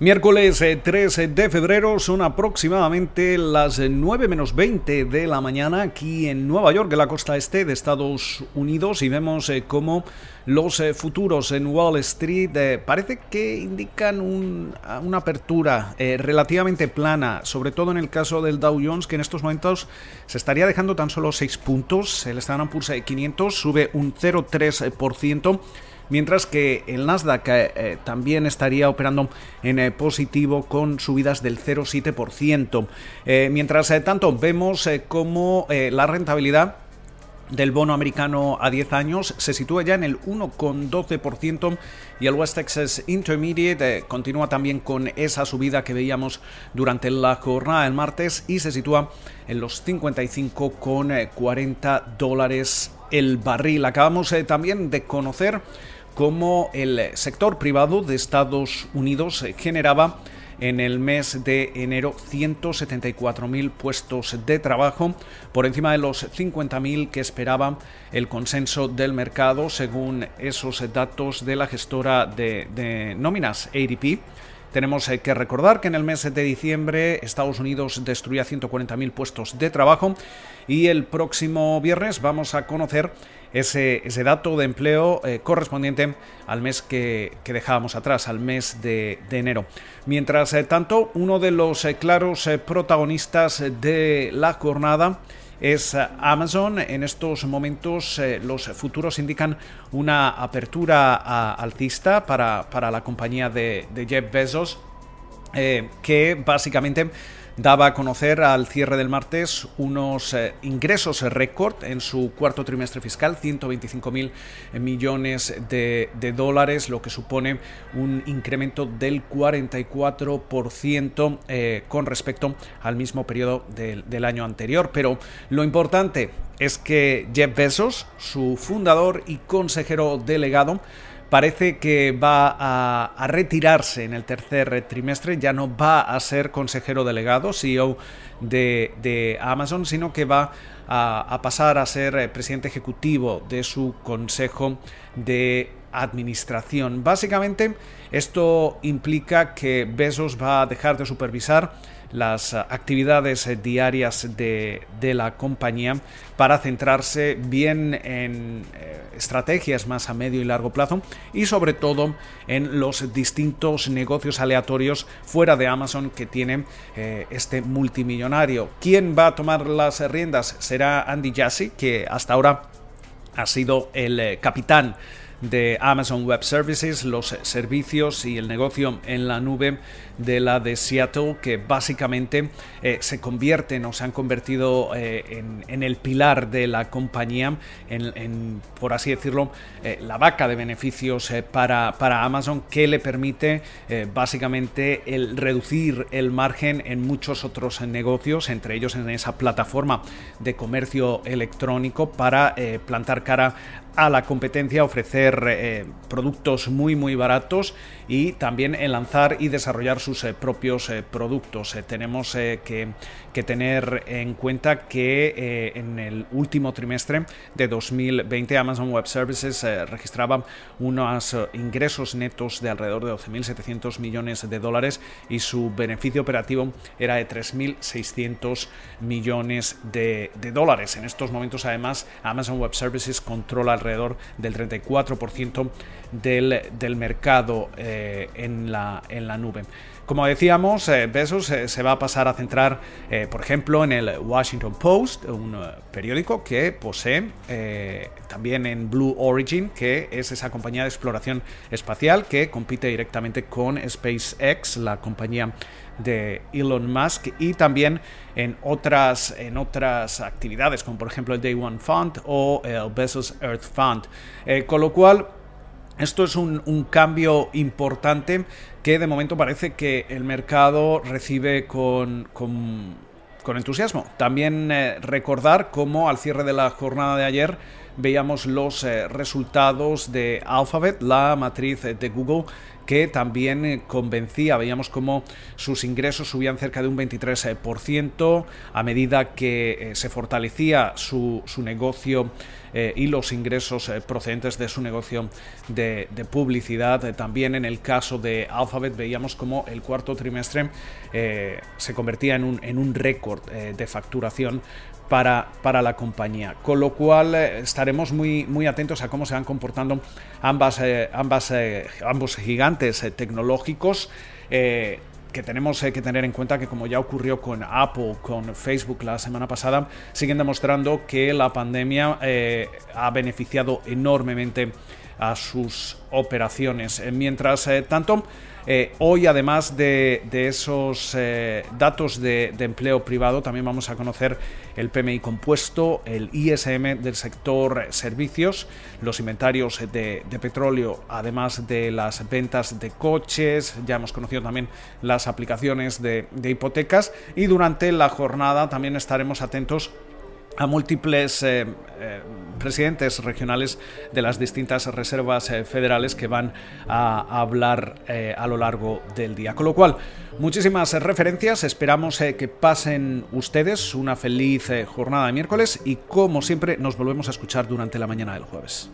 Miércoles 3 eh, de febrero son aproximadamente las 9 menos 20 de la mañana aquí en Nueva York, en la costa este de Estados Unidos, y vemos eh, cómo los eh, futuros en Wall Street parece que indican una apertura relativamente plana, sobre todo en el caso del Dow Jones, que en estos momentos se estaría dejando tan solo 6 puntos. El Standard Poor's 500 sube un 0,3% mientras que el Nasdaq eh, eh, también estaría operando en eh, positivo con subidas del 0,7%. mientras tanto, vemos como la rentabilidad del bono americano a 10 años se sitúa ya en el 1,12% y el West Texas Intermediate continúa también con esa subida que veíamos durante la jornada del martes y se sitúa en los 55,40 dólares el barril. Acabamos también de conocer cómo el sector privado de Estados Unidos generaba en el mes de enero 174.000 puestos de trabajo, por encima de los 50.000 que esperaba el consenso del mercado según esos datos de la gestora de, nóminas ADP. Tenemos eh, que recordar que en el mes de diciembre Estados Unidos destruía 140.000 puestos de trabajo y el próximo viernes vamos a conocer ese, dato de empleo eh, correspondiente al mes que, dejábamos atrás, al mes de, enero. Mientras eh, tanto, uno de los claros protagonistas de la jornada es Amazon. En estos momentos los futuros indican una apertura alcista para, para, la compañía de, de Jeff Bezos, que básicamente daba a conocer al cierre del martes unos eh, ingresos récord en su cuarto trimestre fiscal, 125 mil millones de, dólares, lo que supone un incremento del 44% eh, con respecto al mismo periodo del año anterior. Pero lo importante es que Jeff Bezos, su fundador y consejero delegado, parece que va a, retirarse en el tercer trimestre, ya no va a ser consejero delegado, CEO de, Amazon, sino que va a, pasar a ser eh, presidente ejecutivo de su consejo de administración. Básicamente, esto implica que Bezos va a dejar de supervisar las actividades diarias de, la compañía para centrarse bien en eh, estrategias más a medio y largo plazo y sobre todo en los distintos negocios aleatorios fuera de Amazon que tiene eh, este multimillonario. ¿Quién va a tomar las riendas? Será Andy Jassy, que hasta ahora ha sido el eh, capitán de Amazon Web Services, los servicios y el negocio en la nube de la de Seattle, que básicamente eh, se convierten o se han convertido eh, en, el pilar de la compañía, en, por así decirlo, eh, la vaca de beneficios para, para, Amazon, que le permite básicamente reducir el margen en muchos otros negocios, entre ellos en esa plataforma de comercio electrónico para plantar cara a la competencia, ofrecer eh, productos muy muy baratos y también en lanzar y desarrollar sus eh, propios eh, productos. tenemos que, tener en cuenta que en el último trimestre de 2020 Amazon Web Services registraba unos ingresos netos de alrededor de 12.700 millones de dólares y su beneficio operativo era de 3.600 millones de, de dólares. En estos momentos además Amazon Web Services controla alrededor del 34% del, del mercado eh, en, la, en la nube. Como decíamos, eh, Bezos eh, se va a pasar a centrar, por ejemplo, en el Washington Post, un periódico que posee también en Blue Origin, que es esa compañía de exploración espacial que compite directamente con SpaceX, la compañía de Elon Musk, y también en otras, en otras actividades, como por ejemplo el Day One Fund o el Bezos Earth Fund. con lo cual, esto es un, cambio importante que de momento parece que el mercado recibe con, entusiasmo. También eh, recordar cómo al cierre de la jornada de ayer veíamos los eh, resultados de Alphabet, la matriz de Google, que también eh, convencía. Veíamos cómo sus ingresos subían cerca de un 23% a medida que eh, se fortalecía su, negocio y los ingresos procedentes de su negocio de, publicidad. también en el caso de Alphabet veíamos como el cuarto trimestre se convertía en un, en un récord de facturación para, para, la compañía. Con lo cual estaremos muy, muy atentos a cómo se van comportando ambas, ambas, ambos gigantes tecnológicos que tenemos que tener en cuenta que como ya ocurrió con Apple, con Facebook la semana pasada, siguen demostrando que la pandemia eh, ha beneficiado enormemente a sus operaciones. Eh, mientras eh, tanto, eh, hoy, además de, esos datos de, empleo privado, también vamos a conocer el PMI compuesto, el ISM del sector servicios, los inventarios de, petróleo, además de las ventas de coches, ya hemos conocido también las aplicaciones de hipotecas y durante la jornada también estaremos atentos a múltiples eh, eh, presidentes regionales de las distintas reservas eh, federales que van a, hablar a lo largo del día. Con lo cual, muchísimas referencias, esperamos que pasen ustedes una feliz jornada de miércoles y como siempre nos volvemos a escuchar durante la mañana del jueves.